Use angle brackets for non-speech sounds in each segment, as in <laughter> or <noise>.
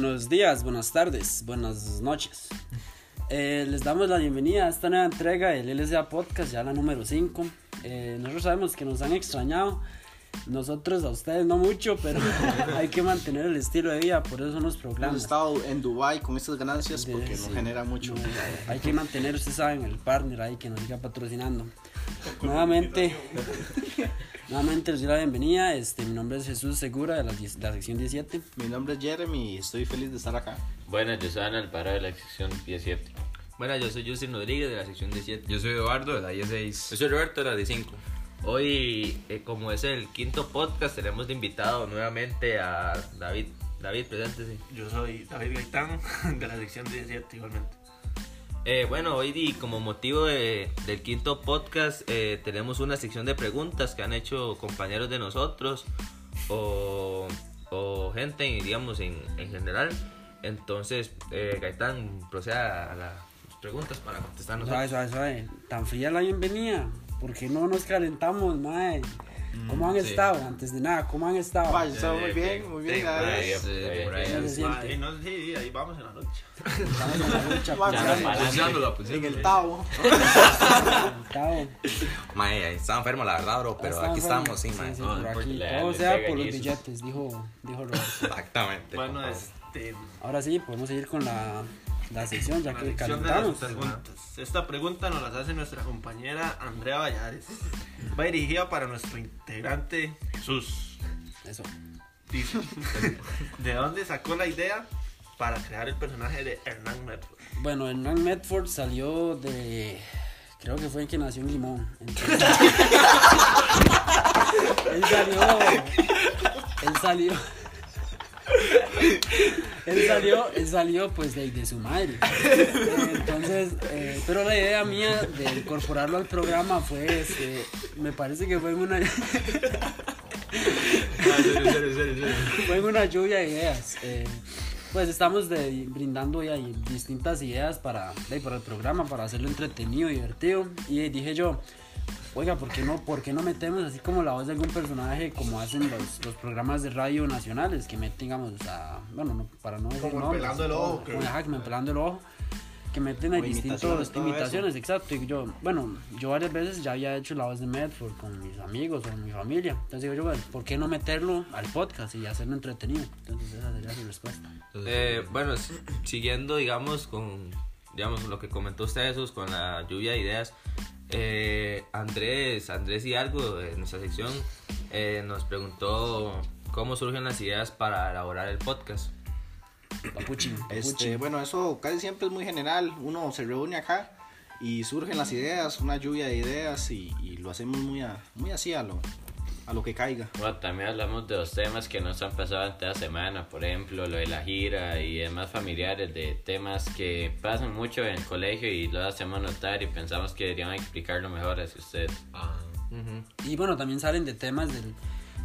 Buenos días, buenas tardes, buenas noches. Eh, les damos la bienvenida a esta nueva entrega del LSA Podcast, ya la número 5. Eh, nosotros sabemos que nos han extrañado, nosotros a ustedes no mucho, pero <laughs> hay que mantener el estilo de vida, por eso son los Hemos programas. estado en Dubai con estas ganancias De- porque sí, nos genera mucho. no, hay que mantener, ustedes saben, el partner ahí que nos siga patrocinando. <laughs> Nuevamente, nuevamente les doy la bienvenida. Este, mi nombre es Jesús Segura de la, sección 17. Mi nombre es Jeremy y estoy feliz de estar acá. Buenas, yo soy Ana Alvarado de la sección 17. Bueno, yo soy Justin Rodríguez de la sección 17. Yo soy Eduardo de la 16. Yo soy Roberto de la 15. Hoy, eh, como es el quinto podcast, tenemos de invitado nuevamente a David. David, preséntese. Yo soy David Gaitán <laughs> de la sección 17 igualmente. Eh, bueno, hoy como motivo de- del quinto podcast eh, tenemos una sección de preguntas que han hecho compañeros de nosotros o, o gente, digamos, en, en general. Entonces, eh, Gaitán, proceda a las preguntas para contestarnos. Suave, suave, suave. Tan fría la bienvenida. porque no nos calentamos, mae? ¿Cómo han sí. estado? Antes de nada, ¿cómo han estado? Vaya, está muy bien, muy bien. Sí. Sí, ahí. Sí, sí, vamos en la lucha. <laughs> Estamos en la lucha, Vamos, pues, vamos. En el Tavo. Tao. <laughs> Mae, ahí estaba enfermo, la verdad, bro. Pero aquí estamos, sí, Sí, mae. sí, Todo sea por los billetes, dijo, dijo Roberto. Exactamente. Bueno, este. Ahora sí, podemos seguir con la, la sección, ya la que lección de las calentamos. preguntas. Esta pregunta nos la hace nuestra compañera Andrea Vallares. Va dirigida para nuestro integrante Jesús. Eso. Dice: ¿De dónde sacó la idea para crear el personaje de Hernán Medford? Bueno, Hernán Medford salió de. Creo que fue el que nació en Limón. Entonces- <laughs> él salió. Él salió. Él salió, él salió pues de, de su madre. Entonces, eh, pero la idea mía de incorporarlo al programa fue, este, me parece que fue en una, fue en una lluvia de ideas. Eh, pues estamos de- brindando ya distintas ideas para, de- para el programa, para hacerlo entretenido, divertido. Y dije yo, oiga, ¿por qué no, por qué no metemos así como la voz de algún personaje como hacen los, los programas de radio nacionales que meten, digamos, a, bueno, no, para no decir nombres, Pelando el Ojo, como, que- ajá, que me pelando el ojo que meten a O distintos imitaciones, exacto. Y yo, bueno, yo varias veces ya había hecho la voz de Medford con mis amigos o con mi familia. Entonces digo yo, bueno, ¿por qué no meterlo al podcast y hacerlo entretenido? Entonces esa sería su respuesta. Eh, bueno, s- siguiendo, digamos, con digamos, lo que comentó usted, Jesús, con la lluvia de ideas, eh, Andrés, Andrés Hidalgo, de nuestra sección, eh, nos preguntó cómo surgen las ideas para elaborar el podcast. Papuchi, Este, bueno, eso casi siempre es muy general. Uno se reúne acá y surgen las ideas, una lluvia de ideas y, y lo hacemos muy, a- muy así a lo, a lo que caiga. Bueno, también hablamos de los temas que nos han pasado ante la semana, por ejemplo, lo de la gira y demás familiares, de temas que pasan mucho en el colegio y lo hacemos notar y pensamos que deberían explicarlo mejor hacia usted. Ah, Y bueno, también salen de temas del,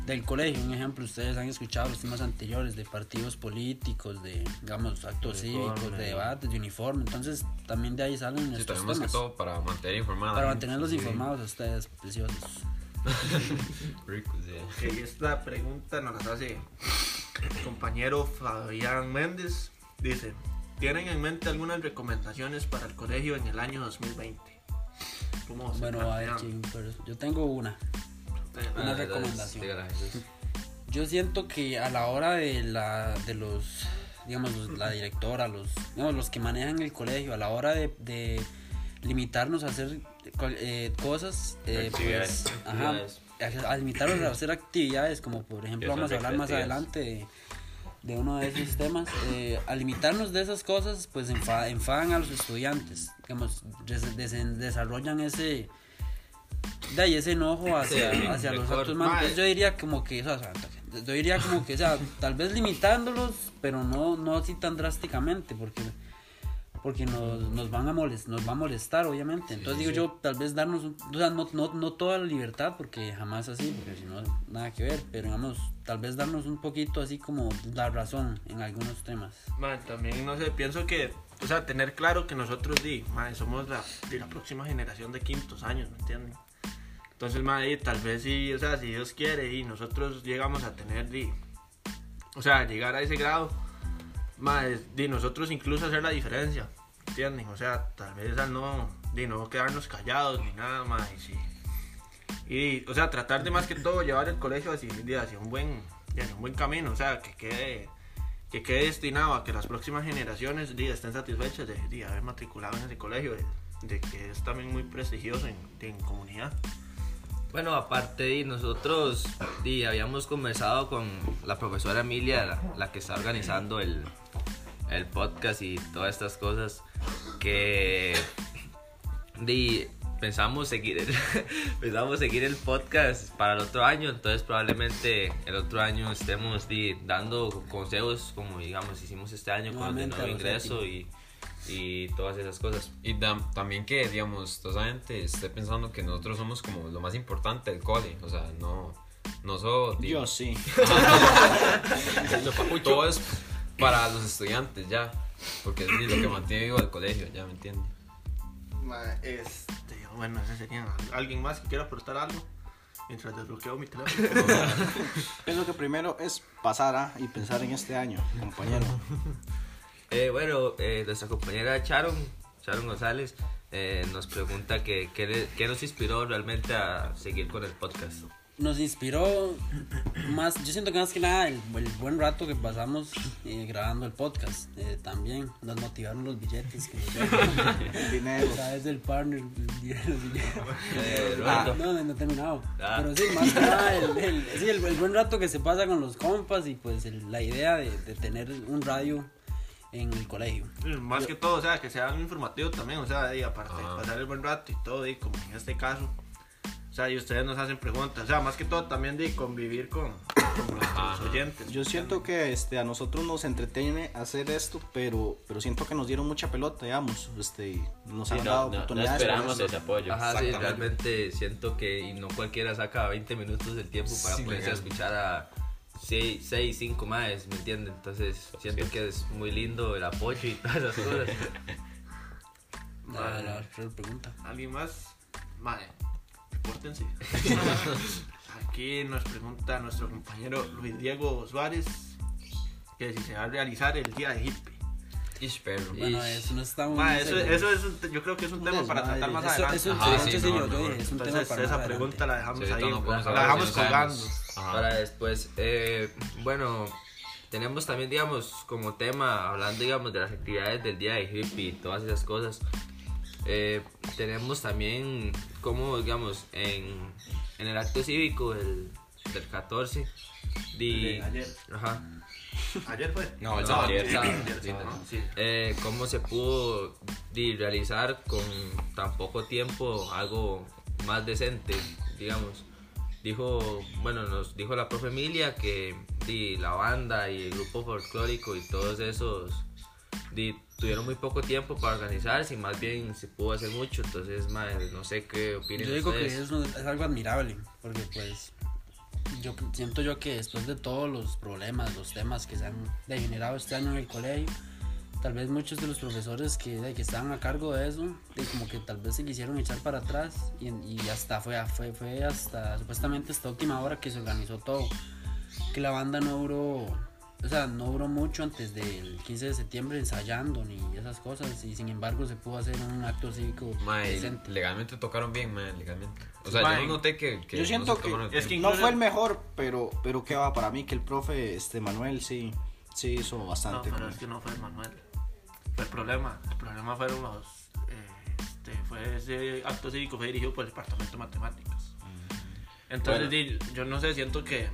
del colegio. Un ejemplo, ustedes han escuchado los temas anteriores de partidos políticos, de, digamos, actos cívicos, de debates, de uniforme. Entonces también de ahí salen sí, también más que temas. todo para mantener informada. Para mantenerlos informados a ustedes, preciosos. <laughs> Ricos, sí. Ok, esta pregunta nos la hace el compañero Fabián Méndez. Dice: ¿Tienen en mente algunas recomendaciones para el colegio en el año 2020? ¿Cómo se Bueno, a ver, pero yo tengo una. Eh, Una Ah, recomendación. Yo siento que a la hora de la de los digamos los- la directora, los digamos, los que manejan el colegio, a la hora de, de limitarnos a hacer eh, cosas, eh, pues, ajá, a, limitarnos a hacer actividades como por ejemplo vamos a hablar más adelante de, de uno de esos temas, eh, a limitarnos de esas cosas, pues enfa- enfadan a los estudiantes, digamos, des- des- desarrollan ese de ahí ese enojo hacia, los. Mae. Entonces yo diría como que, o sea, yo diría como que, o sea, tal vez limitándolos, pero no, no así tan drásticamente, porque porque nos, nos van a molest, nos va a molestar obviamente. Entonces digo yo tal vez darnos o sea no, no, no toda la libertad porque jamás así porque si no nada que ver pero digamos tal vez darnos un poquito así como la razón en algunos temas. Ma, también, no sé, pienso que, o sea, tener claro que nosotros, di, ma, somos la, de la próxima generación de quintos años, ¿me entienden? Entonces, ma, di, tal vez sí, o sea, si Dios quiere y nosotros llegamos a tener, di, o sea, llegar a ese grado, Ma, es- di nosotros incluso hacer la diferencia, ¿entienden? O sea, tal vez al no, di no quedarnos callados ni nada más. Y, sí. y, o sea, tratar de más que todo llevar el colegio hacia, hacia un buen hacia un buen camino, o sea, que quede, que quede destinado a que las próximas generaciones di, estén satisfechas de, haber matriculado en ese colegio, de, de que es también muy prestigioso en, en comunidad. Bueno, aparte de nosotros habíamos conversado con la profesora Emilia, la que está organizando el, el podcast y todas estas cosas, que di, pensamos seguir el, <laughs> pensamos seguir el podcast para el otro año, entonces probablemente el otro año estemos di, dando consejos como digamos hicimos este año con el nuevo ingreso y, y todas esas cosas. Y tam- también que, digamos, toda esa gente esté pensando que nosotros somos como lo más importante del cole. O sea, no, no solo... Yo sí. <laughs> <laughs> Todo es para los estudiantes ya. Porque es lo que mantiene vivo el colegio, ya me entiendes. Este, bueno, ese sería alguien más que quiera aportar algo mientras desbloqueo mi teléfono. <laughs> Pienso que primero es pasar y pensar en este año, compañero. Eh, bueno, eh, nuestra compañera Sharon, Sharon González, eh, nos pregunta que, qué nos inspiró realmente a seguir con el podcast. Nos inspiró más, yo siento que más que nada el, el buen rato que pasamos eh, grabando el podcast. Eh, también nos motivaron los billetes que nos. <laughs> El dinero. a través del partner, el dinero, los billetes. Eh, Ah, no, no, no he terminado. Ah. Pero sí, más que nada, el, el- sí, el- el buen rato que se pasa con los compas y pues el- la idea de, de tener un radio en el colegio. Más que todo, o sea, que sea algo informativo también, o sea, y aparte de Ah. pasar el buen rato y todo, y como en este caso. O sea, y ustedes nos hacen preguntas, o sea, más que todo también de convivir con, con nuestros oyentes. Yo siento que este, a nosotros nos entretiene hacer esto, pero, pero siento que nos dieron mucha pelota, digamos. Este, y nos Sí, han no, dado no- no oportunidades. por esperamos ese apoyo. Ajá, sí, realmente siento que y no cualquiera saca 20 minutos del tiempo para Sí, ponerse a legal. escuchar a 6, 5 más, ¿me entienden? Entonces siento que es muy lindo el apoyo y todas esas cosas. La, la, la pregunta. ¿Alguien más? Madre, repórtense. <laughs> Aquí nos pregunta nuestro compañero Luis Diego Suárez que si se va a realizar el día de hippie. Ish, perro. Bueno, eso no está muy Ma, eso, eso es un yo creo que es un tema para tratar más Eso- adelante. Eso, Ajá, de sí, hecho, sí, no, yo, yo no, dije, es un tema para esa pregunta la dejamos Sí, ahí, no la dejamos de eso, colgando. Para después, eh, bueno, tenemos también, digamos, como tema, hablando, digamos, de las actividades del día de hippie y todas esas cosas. Eh, tenemos también, como, digamos, en, en el acto cívico del, del 14, di, De ayer. ajá, Ayer fue. No, el sábado. ayer. Ayer, Sí, sábado, no. sí. eh, cómo se pudo di, realizar con tan poco tiempo algo más decente, digamos. Dijo, bueno, nos dijo la profe Emilia que di, la banda y el grupo folclórico y todos esos tuvieron muy poco tiempo para organizarse y más bien se pudo hacer mucho. Entonces, madre, no sé qué opinan Yo digo que ustedes. eso es algo admirable, porque pues yo siento yo que después de todos los problemas, los temas que se han degenerado este año en el colegio, tal vez muchos de los profesores que, de, que estaban a cargo de eso, de como que tal vez se quisieron echar para atrás y, y hasta fue, fue, fue hasta supuestamente esta última hora que se organizó todo, que la banda no duró, o sea, no duró mucho antes del 15 de septiembre ensayando ni esas cosas y sin embargo se pudo hacer un acto cívico Mae, decente. legalmente tocaron bien, mae, legalmente. O sea, Mae, yo no noté que, que Yo no siento que, el es que no fue el mejor, pero, pero qué va para mí que el profe este Manuel sí, sí hizo No, bastante. pero es que no fue Manuel. Fue el problema. El problema fueron los. eh, este, fue ese acto cívico fue dirigido por el departamento de matemáticas. Entonces, Bueno. yo no sé, siento que.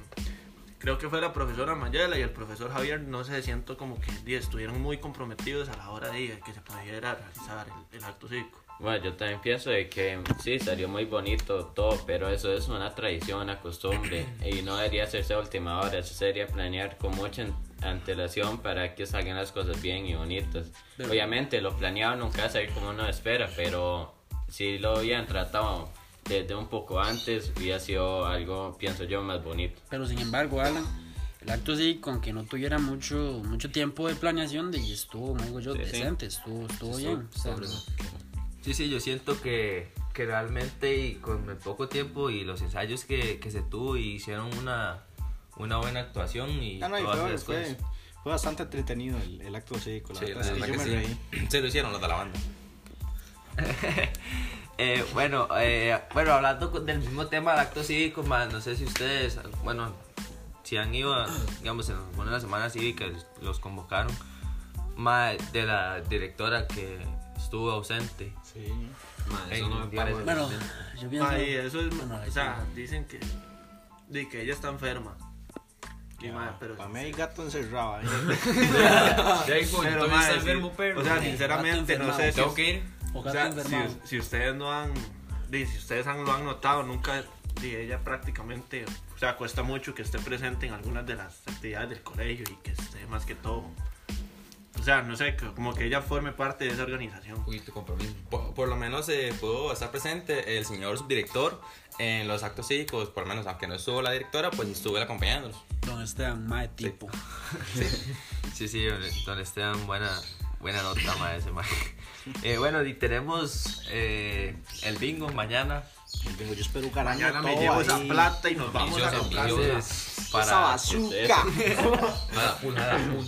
Creo que fue la profesora Mayela y el profesor Javier, no sé, siento como que estuvieron muy comprometidos a la hora de que se pudiera realizar el, el acto cívico. Bueno, yo también pienso de que sí, salió muy bonito todo, pero eso es una tradición, una costumbre <clears throat> y no debería hacerse a última hora, eso sería planear con mucha an- antelación para que salgan las cosas bien y bonitas. Pero- Obviamente lo planeado nunca va a salir como uno espera, pero si lo habían tratado desde un poco antes, hubiera sido algo, pienso yo, más bonito. Pero sin embargo, Alan, el acto sí, con que no tuviera mucho mucho tiempo de planeación, de, y estuvo, me digo yo, Sí, sí. decente, estuvo, estuvo bien. o sea, Sí, sí, yo siento que, que realmente y con el poco tiempo y los ensayos que, que se tuvo y hicieron una, una buena actuación y Ah, no, y todas fue, esas fue, cosas. fue bastante entretenido el, el acto cívico. La Sí, verdad, la sí, verdad yo que me sí. reí. Se lo hicieron los de la banda. <laughs> Eh, bueno, eh, bueno, hablando del mismo tema del acto cívico, ma, no sé si ustedes, bueno, si han ido, a, digamos, en alguna de las semanas cívicas, los convocaron, ma, de la directora que estuvo ausente. Sí. Ma, eso Ey, no me parece. Bueno, yo pienso. Eso es, Bueno, o sea, sí. dicen que, de que ella está enferma. Y, pero, Para mí hay gato encerrado ahí. Hijo, pero, entonces ma, está sí, enfermo, perro. o sea, sinceramente, no sé si, Tengo que ir. O sea, si, si ustedes no han, si ustedes han, lo han notado, nunca, di, ella prácticamente, o sea, cuesta mucho que esté presente en algunas de las actividades del colegio y que esté más que todo, o sea, no sé, como que ella forme parte de esa organización. Uy, tu compromiso. Por, por lo menos eh, pudo estar presente el señor subdirector en los actos cívicos, por lo menos, aunque no estuvo la directora, pues estuvo él acompañándolos. Don Esteban, mae tipo. Sí, <laughs> sí, don- don Esteban, buena, buena nota, ma, ese ma. <laughs> Eh, bueno, y tenemos eh, el bingo mañana. Vengo, yo espero ganar Mañana me llevo ahí. esa plata y nos vamos a comprar. Entonces, Esa para... bazooka. Nada, un, nada, un.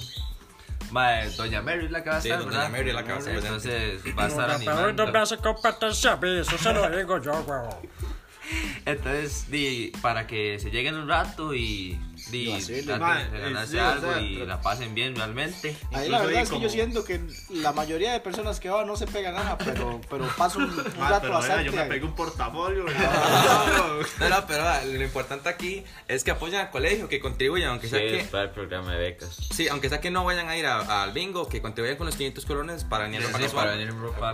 Ma, Doña Mary es la que va a Sí, estar, doña ¿verdad? Mary es la que va a estar. Entonces va a estar animando. hace competencia, eso se lo digo yo, huevón. <laughs> Entonces, di, para que se lleguen un rato y, Y traten Ma, de ganarse sí, o algo sea, y la pasen bien realmente. Ahí la verdad ahí es que como- yo siento que la mayoría de personas que van no se pegan nada, pero, pero paso un, un <laughs> Ma, rato bastante. yo me pegué un portafolio. <laughs> No, no, pero ah, lo importante aquí es que apoyen al colegio, que contribuyan, aunque Sí, sea que... es para el programa de becas. Sí, aunque sea que no vayan a ir al bingo, que contribuyan con los 500 colones para venir Sí, para venir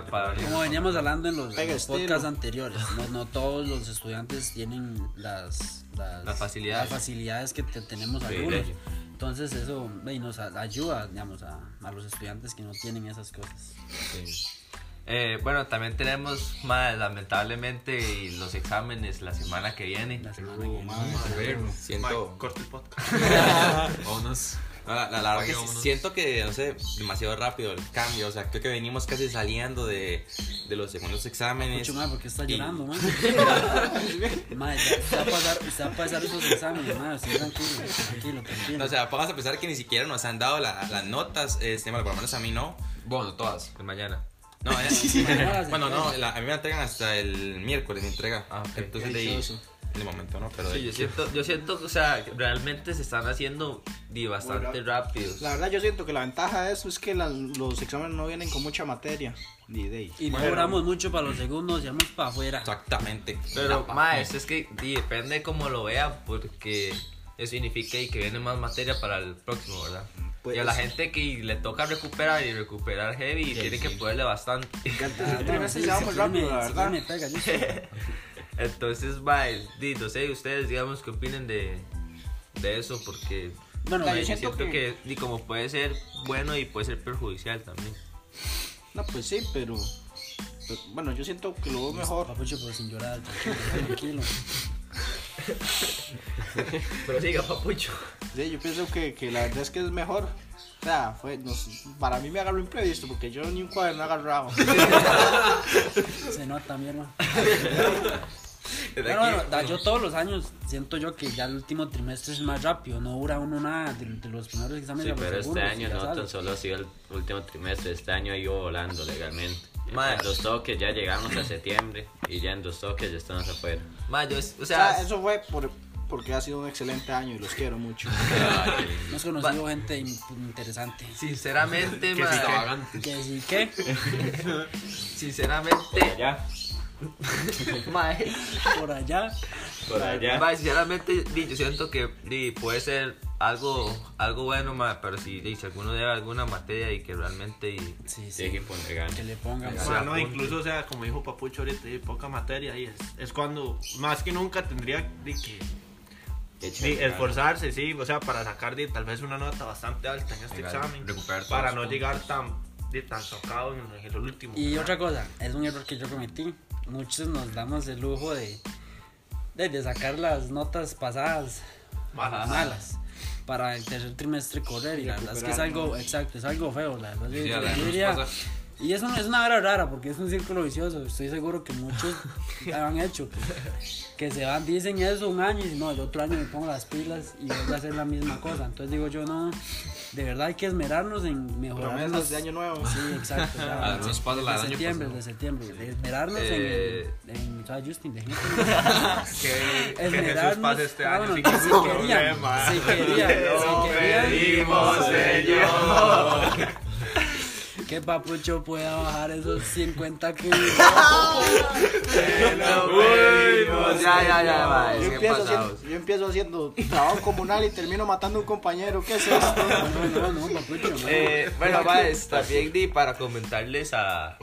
para. Como veníamos hablando en los, en los podcasts anteriores, no, no todos los estudiantes tienen las, las, Las facilidades. las facilidades que te- tenemos algunos. Entonces eso nos ayuda, digamos, a, a los estudiantes que no tienen esas cosas. Eh, bueno, también tenemos, lamentablemente, los exámenes la semana que viene. La semana que viene. A ver, Siento... Ma, corta el podcast. <laughs> vámonos. No, la, la- la verdad que siento que, no sé, demasiado rápido el cambio. O sea, creo que venimos casi saliendo de, de los segundos exámenes. Mucho más porque está Y- llorando, man. <laughs> Madre, se va a pasar, se va a pasar esos exámenes, madre, sí, tranquilo, tranquilo, tranquilo. No, o sea, vamos a pensar que ni siquiera nos han dado la- las notas, este, por lo menos a mí no. Bueno, todas. de mañana. No, <laughs> ya- bueno, no, la- a mí me entregan hasta el miércoles, me entrega. Ah, ok. Entonces, de ahí, Delicioso. De momento, ¿no? Pero Sí, yo siento, yo siento, o sea, que realmente se están haciendo di, bastante rápidos. La verdad yo siento que la ventaja de eso es que la- los exámenes no vienen con mucha materia. Ni de ahí. Y no duramos mucho para los segundos, ya vamos para afuera. Exactamente. Pero, ma, es que di, depende cómo lo vea, porque eso significa y que viene más materia para el próximo, ¿verdad? Pues- y a la gente que le toca recuperar y recuperar heavy, tiene que poderle bastante. El trimestre se va muy rápido, la verdad. me pega, yo. <laughs> Entonces, ma, di, no sé, ustedes, digamos, qué opinen de, de eso, porque Bueno, yo yo siento siento que, que- como puede ser bueno y puede ser perjudicial también. No, pues sí, pero, pero, bueno, yo siento que lo veo mejor. Papucho, pero sin llorar, tranquilo, tranquilo. <laughs> Pero siga, papucho. Sí, yo pienso que, que la verdad es que es mejor. O sea, fue, no sé, para mí me agarró imprevisto porque yo ni un cuaderno he agarrado. Se nota, mi hermano. <laughs> Desde Bueno, da- yo todos los años siento yo que ya el último trimestre es más rápido, no dura uno nada de, de los primeros exámenes Sí, a los pero este segundos, año no sabes. tan solo ha sido el último trimestre, este año ha ido volando legalmente. Ma- En dos toques ya llegamos a septiembre y ya en dos toques ya estamos afuera. Ma, yo, es- o O sea, eso fue por, porque ha sido un excelente año y los quiero mucho. <laughs> Hemos conocido gente in- interesante. sinceramente, Que ma, sí, Extravagante. Que sí, ¿qué? <laughs> sinceramente, eh, Por allá. por allá. ma, sinceramente, di, yo siento que di, puede ser algo, algo bueno, ma, pero si, di, si alguno debe alguna materia y que realmente y- Sí, Sí, que sí. poner ganas. Que le pongan. O sea, no, incluso, o sea, como dijo Papucho ahorita, hay poca materia y es, es cuando más que nunca tendría de que ganas. esforzarse, sí, o sea, para sacar de, tal vez una nota bastante alta en este Legal, examen, para no puntos. llegar tan, de, tan tocado en, en el último. Y ¿verdad? otra cosa, es un error que yo cometí. Muchos nos damos el lujo de, de, de sacar las notas pasadas Malas. malas para el tercer trimestre correr. Y la verdad es que es algo, exacto, es algo feo. La verdad, Sí, yo diría. Y es una, es una hora rara porque es un círculo vicioso. Estoy seguro que muchos lo <laughs> han hecho. Que, que se van, dicen eso un año y no, el otro año me pongo las pilas y voy a hacer la misma cosa. Entonces digo yo, no, de verdad hay que esmerarnos en mejorar. Promesas los- de año nuevo. Sí, exacto. ya, <laughs> nos pasa la de año septiembre, de septiembre. De esmerarnos Eh, en, en. Justin, de <laughs> Que, que esmerarnos. pase este año bueno, sin si querían, problema. si querían, si querían, que Papucho pueda bajar esos 50 kilos. <laughs> ya, ya, ya, va. Yo empiezo, haciendo, yo empiezo haciendo trabajo comunal y termino matando a un compañero. ¿Qué es esto? <laughs> No, no, no, Papucho, no. Eh, bueno, más también di para comentarles a,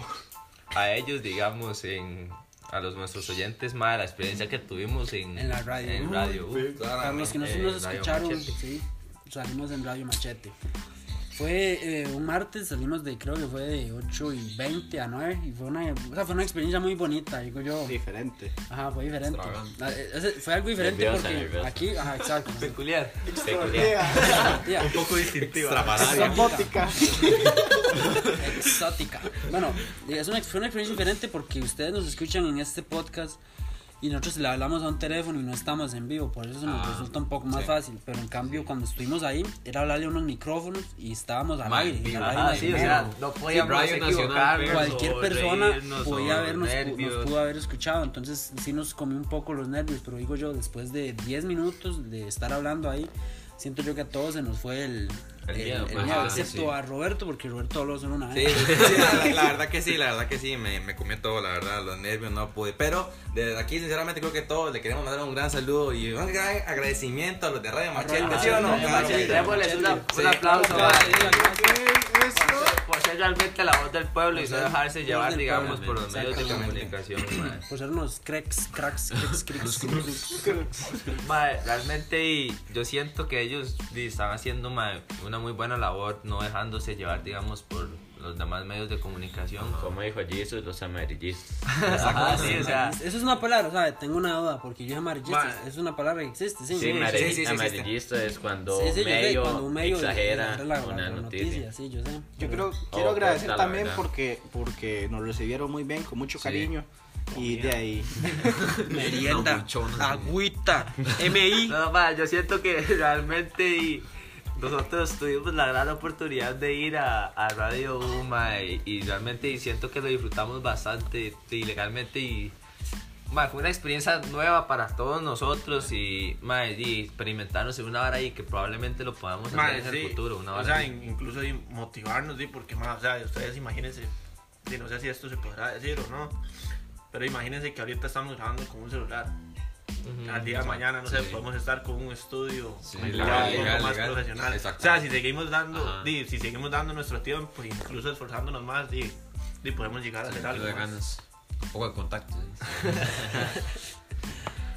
a ellos, digamos, en, a los nuestros oyentes, más la experiencia que tuvimos en, En la radio. En radio. uh, Para los que no Eh, nos escucharon, sí, salimos en Radio Machete. Fue eh, un martes, salimos de, creo que fue de 8 y 20 a 9 y fue una, o sea, fue una experiencia muy bonita, digo yo. Diferente. Ajá, fue diferente. Extravagante. Ah, eh, ese- Fue algo diferente Nerviosa, porque nerviosa. aquí, ajá, exacto. Peculiar. Tía, Un poco distintiva. Exótica. exótica. Bueno, es una, fue una experiencia diferente porque ustedes nos escuchan en este podcast y nosotros le hablamos a un teléfono y no estamos en vivo, por eso nos Ah, resulta un poco más fácil. Pero en cambio, cuando estuvimos ahí, era hablarle a unos micrófonos y estábamos al aire. sí, o sea, no podíamos equivocarnos Cualquier persona podía habernos nos pudo haber escuchado, entonces sí nos comió un poco los nervios, pero digo yo, después de 10 minutos de estar hablando ahí, siento yo que a todos se nos fue el, El miedo, el miedo, excepto sí. a Roberto, porque Roberto habló solo una vez. sí, sí, la, la verdad que sí, la verdad que sí, me, me comió todo, la verdad, los nervios no pude. Pero desde aquí, sinceramente, creo que todos le queremos mandar un gran saludo y un gran agradecimiento a los de Radio Machete, ¿sí o no? Radio Claro, Machete. sí. Démosles una- un aplauso por ser realmente la voz del pueblo y no dejarse llevar, digamos, por los medios de comunicación. Por ser unos cracks, cracks, cracks, cracks. Realmente y yo siento que ellos están haciendo ma, una muy buena labor, no dejándose llevar, digamos, por los demás medios de comunicación. Como dijo Jesus, los amarillistas. <laughs> Ajá, sí, o sea, Eso es una palabra, ¿sabes? Tengo una duda, porque yo amarillista, Ma- es una palabra que existe, sí. Sí, Sí, sí, sí, sí, amarillista es cuando sí, sí, yo sé, medio, cuando un medio exagera la, una la noticia. sí, yo sé. Yo creo, Oh, quiero agradecer pues, también porque, porque nos recibieron muy bien, con mucho cariño. Y de ahí. <laughs> Merienda, buchona. agüita, MI. no, ma, yo siento que <laughs> realmente y nosotros tuvimos la gran oportunidad de ir a, a Radio Uma y, y realmente y siento que lo disfrutamos bastante y legalmente y ma, fue una experiencia nueva para todos nosotros y, ma, y experimentarnos en una hora y que probablemente lo podamos hacer en el futuro. Una o sea, in- incluso motivarnos, sí, porque más, o sea, ustedes imagínense, no sé si esto se podrá decir o no, pero imagínense que ahorita estamos grabando con un celular. Al día de mañana, no sé, podemos estar con un estudio Sí, legal, un poco legal, más legal. profesional. Exacto. O sea, si seguimos dando, di, si seguimos dando nuestro tiempo, incluso esforzándonos más, di, di, podemos llegar a hacer algo. de más. ganas. Un poco de contacto. <laughs>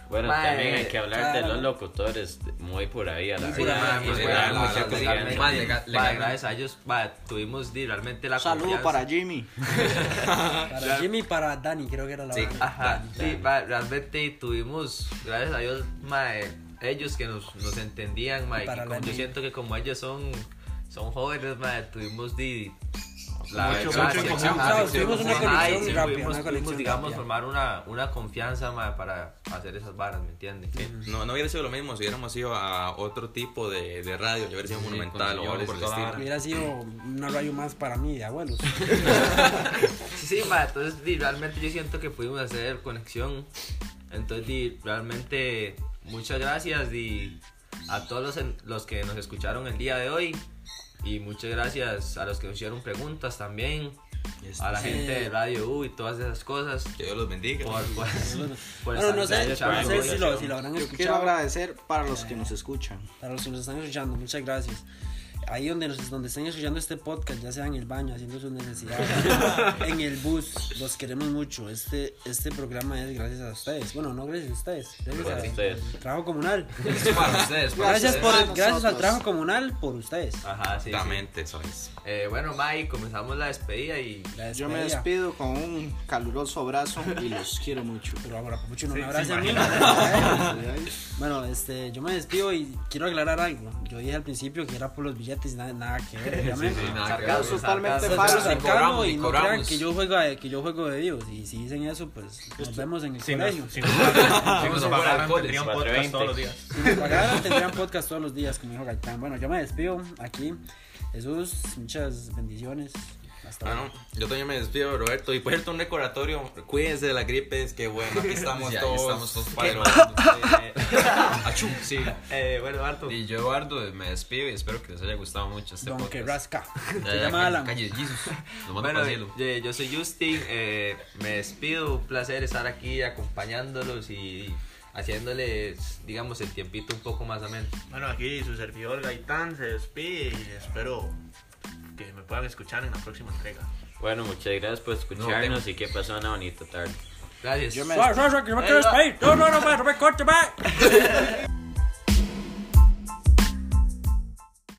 ¿sí? Bueno, Mae, también hay que hablar de claro. los locutores muy por ahí a la ahí, verdad. y Ma, legalmente. gracias a ellos ma, tuvimos di, realmente la Saludo confianza. para Jimmy. <laughs> Para Jimmy y para Dani, creo que era la Sí. verdad. Ajá, sí, ma, realmente tuvimos, gracias a Dios, ma, ellos que nos, nos entendían, ma, y la como- yo siento que como ellos son, son jóvenes, ma, tuvimos di, la Mucho, gracia, mucho conexión. sí, tuvimos una conexión y sí, rápida, pudimos- una conexión pudimos, digamos, rápida. formar una, una confianza, ma, para hacer esas varas, ¿me entiendes? No, no hubiera sido lo mismo si hubiéramos ido a otro tipo de, de radio, yo hubiera sido Sí, monumental o algo por el la estilo. Hubiera sido una radio más para mí de abuelos. Sí, <laughs> sí, ma, entonces realmente yo siento que pudimos hacer conexión. Entonces, realmente muchas gracias di, a todos los, los que nos escucharon el día de hoy. Y muchas gracias a los que nos hicieron preguntas también. A la Sí. gente de Radio U y todas esas cosas. Que Dios los bendiga. Por, por, <laughs> por Bueno, no sé, no sé si lo, si lo habrán Yo quiero escuchado. agradecer para los que nos escuchan. Para los que nos están escuchando, muchas gracias. Ahí donde, nos, donde estén escuchando este podcast, ya sea en el baño, haciendo sus necesidades, <laughs> en el bus, los queremos mucho. Este, este programa es gracias a ustedes. Bueno, no gracias a ustedes, gracias Gracias a al ustedes. trabajo comunal. Es para ustedes. para Gracias, ustedes. por, gracias al trabajo comunal por ustedes. Ajá, sí, sí. Exactamente, eso es. Eh, bueno, Mai, comenzamos la despedida y La Yo me despedida. despido con un caluroso abrazo y los quiero mucho. Pero ahora, Papucho, no Sí, me abrace se a mí. imagina. <laughs> Bueno, es este, yo me despido y quiero aclarar algo. Yo dije al principio que era por los billetes, nada, nada que ver, <laughs> obviamente. Sí, nada que Sarcasmo ver. totalmente falso. sarcasmo cobramos, y no crean que yo juego de, que yo juego de Dios. Y si dicen eso, pues nos vemos en el Si nos, si nos pagaran, <laughs> si nos tendrían 4.20. podcast todos los días. Si me pagaran, tendrían podcast todos los días, como dijo Gaitán. Bueno, yo me despido aquí. Jesús, muchas bendiciones. Hasta Ah, luego. no, yo también me despido, Roberto. Y por cierto, un recordatorio: cuídense de la gripe. Es que bueno, aquí <laughs> estamos aquí todos. estamos todos pero- <laughs> Achú, sí. Eh, bueno, Barto. Y yo, Eduardo, me despido y espero que les haya gustado mucho este Don podcast. que rasca. <laughs> Ya, Se ya, llama calle- Alan. Calle Jesus. Lo mando Bueno, para cielo. eh, yo soy Justin, eh, me despido, un placer estar aquí acompañándolos y haciéndoles, digamos, el tiempito un poco más ameno. Bueno, aquí su servidor Gaitán se despide y espero que me puedan escuchar en la próxima entrega. Bueno, muchas gracias por escucharnos y que pasó una bonita tarde. Gracias. Yo me Suave, suave, suave, que yo me quiero despedir. No, no, no, no me corte, bye. <laughs>